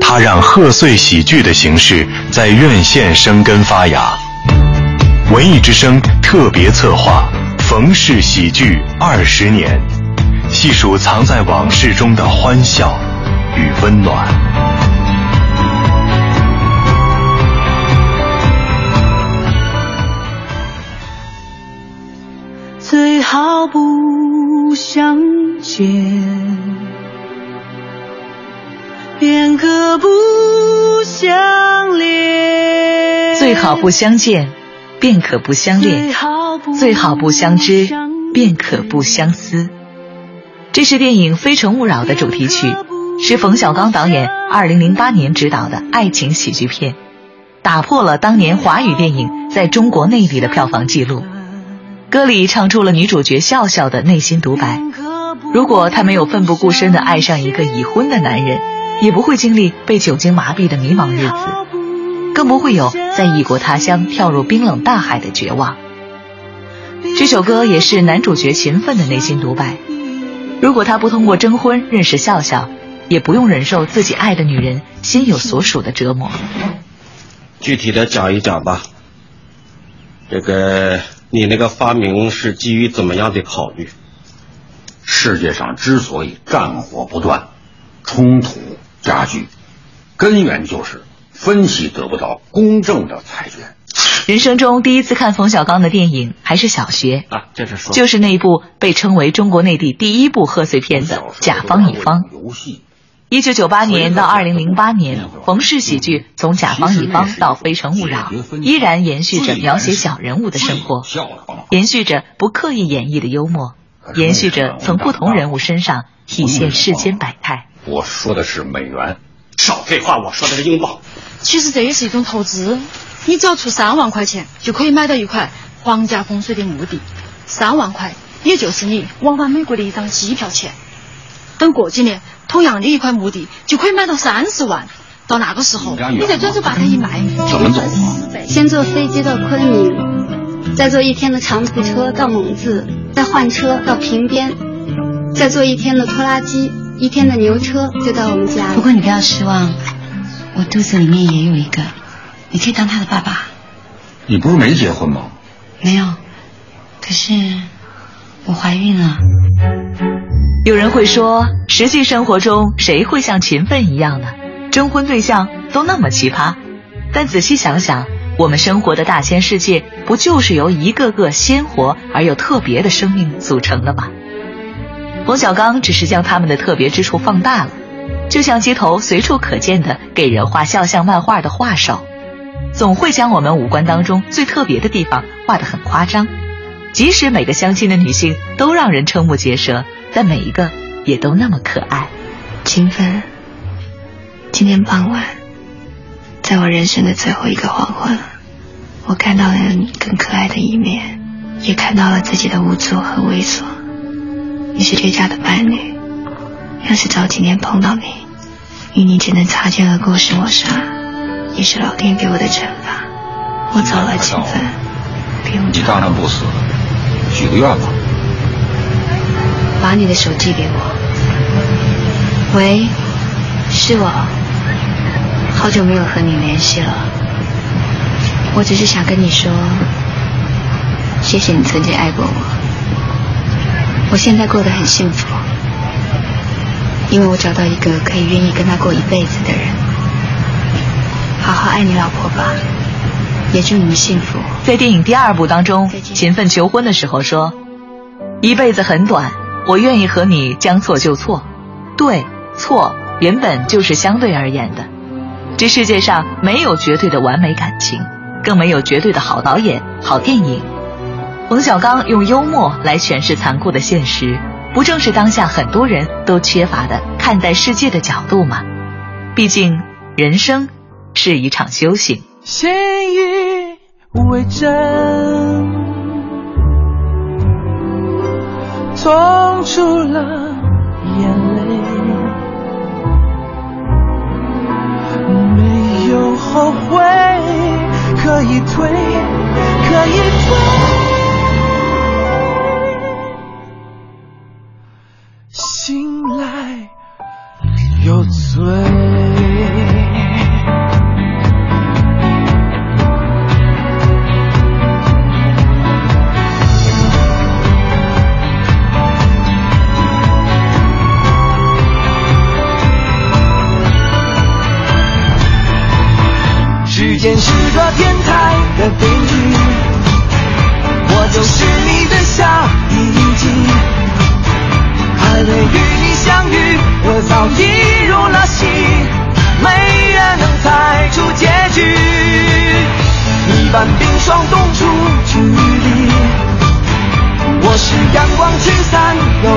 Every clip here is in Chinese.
他让贺岁喜剧的形式在院线生根发芽。文艺之声特别策划《冯氏喜剧二十年》，细数藏在往事中的欢笑与温暖。相恋，最好不相见，便可不相恋；最好不相知，便可不相思。这是电影《非诚勿扰》的主题曲，是冯小刚导演2008年执导的爱情喜剧片，打破了当年华语电影在中国内地的票房纪录。歌里唱出了女主角笑笑的内心独白：如果她没有奋不顾身地爱上一个已婚的男人。也不会经历被酒精麻痹的迷茫日子，更不会有在异国他乡跳入冰冷大海的绝望。这首歌也是男主角勤奋的内心独白。如果他不通过征婚认识笑笑，也不用忍受自己爱的女人心有所属的折磨。具体的讲一讲吧。这个，你那个发明是基于怎么样的考虑？世界上之所以战火不断，冲突。加剧，根源就是分析得不到公正的裁决。人生中第一次看冯小刚的电影还是小学啊，这是说就是那一部被称为中国内地第一部贺岁片的《甲方乙方》。游戏一九九八年到二零零八年，冯氏喜剧从《甲方乙方》到《非诚勿扰》，依然延续着描写小人物的生活，延续着不刻意演绎的幽默，延续着从不同人物身上体现世间百态。我说的是美元，少废话！我说的是英镑。其实这也是一种投资，你只要出三万块钱，就可以买到一块皇家风水的墓地。三万块，也就是你往返美国的一张机票钱。等过几年，同样的一块墓地就可以买到三十万。到那个时候，你再转手把它一卖，怎么走？先坐飞机到昆明，再坐一天的长途车到蒙自，再换车到平边，再坐一天的拖拉机。一天的牛车就到我们家。不过你不要失望，我肚子里面也有一个，你可以当他的爸爸。你不是没结婚吗？没有，可是我怀孕了。有人会说，实际生活中谁会像勤奋一样呢？征婚对象都那么奇葩。但仔细想想，我们生活的大千世界，不就是由一个个鲜活而又特别的生命组成的吗？冯小刚只是将他们的特别之处放大了，就像街头随处可见的给人画肖像漫画的画手，总会将我们五官当中最特别的地方画得很夸张。即使每个相亲的女性都让人瞠目结舌，但每一个也都那么可爱。秦奋，今天傍晚，在我人生的最后一个黄昏，我看到了你更可爱的一面，也看到了自己的无助和猥琐。你是绝佳的伴侣，要是早几年碰到你，与你只能擦肩而过是我傻，也是老天给我的惩罚。我走了，秦奋，不用你当然不死，许个愿吧。把你的手机给我。喂，是我，好久没有和你联系了。我只是想跟你说，谢谢你曾经爱过我。我现在过得很幸福，因为我找到一个可以愿意跟他过一辈子的人。好好爱你老婆吧，也祝你们幸福。在电影第二部当中，勤奋求婚的时候说：“一辈子很短，我愿意和你将错就错。对错原本就是相对而言的，这世界上没有绝对的完美感情，更没有绝对的好导演、好电影。”冯小刚用幽默来诠释残酷的现实，不正是当下很多人都缺乏的看待世界的角度吗？毕竟，人生是一场修行。信以为真，痛出了醒来有醉时间是个天才的一般冰霜冻住距离，我是阳光驱散忧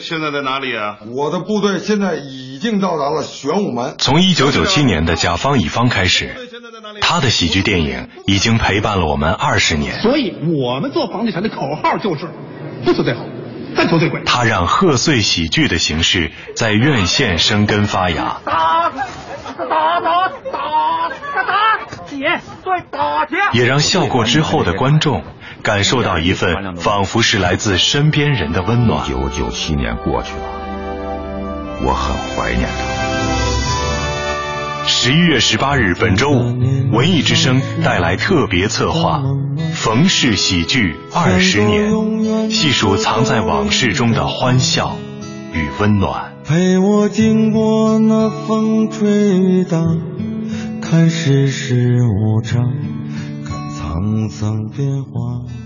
现在在哪里啊？我的部队现在已经到达了玄武门。从一九九七年的甲方乙方开始，他的喜剧电影已经陪伴了我们二十年。所以我们做房地产的口号就是不求最好，但求最贵。他让贺岁喜剧的形式在院线生根发芽。打打打打打打姐，对打姐。也让笑过之后的观众。感受到一份仿佛是来自身边人的温暖。一九九七年过去了，我很怀念他。十一月十八日，本周五，文艺之声带来特别策划《冯氏喜剧二十年》，细数藏在往事中的欢笑与温暖。陪我经过那风吹雨打，看世事无常。沧桑变化。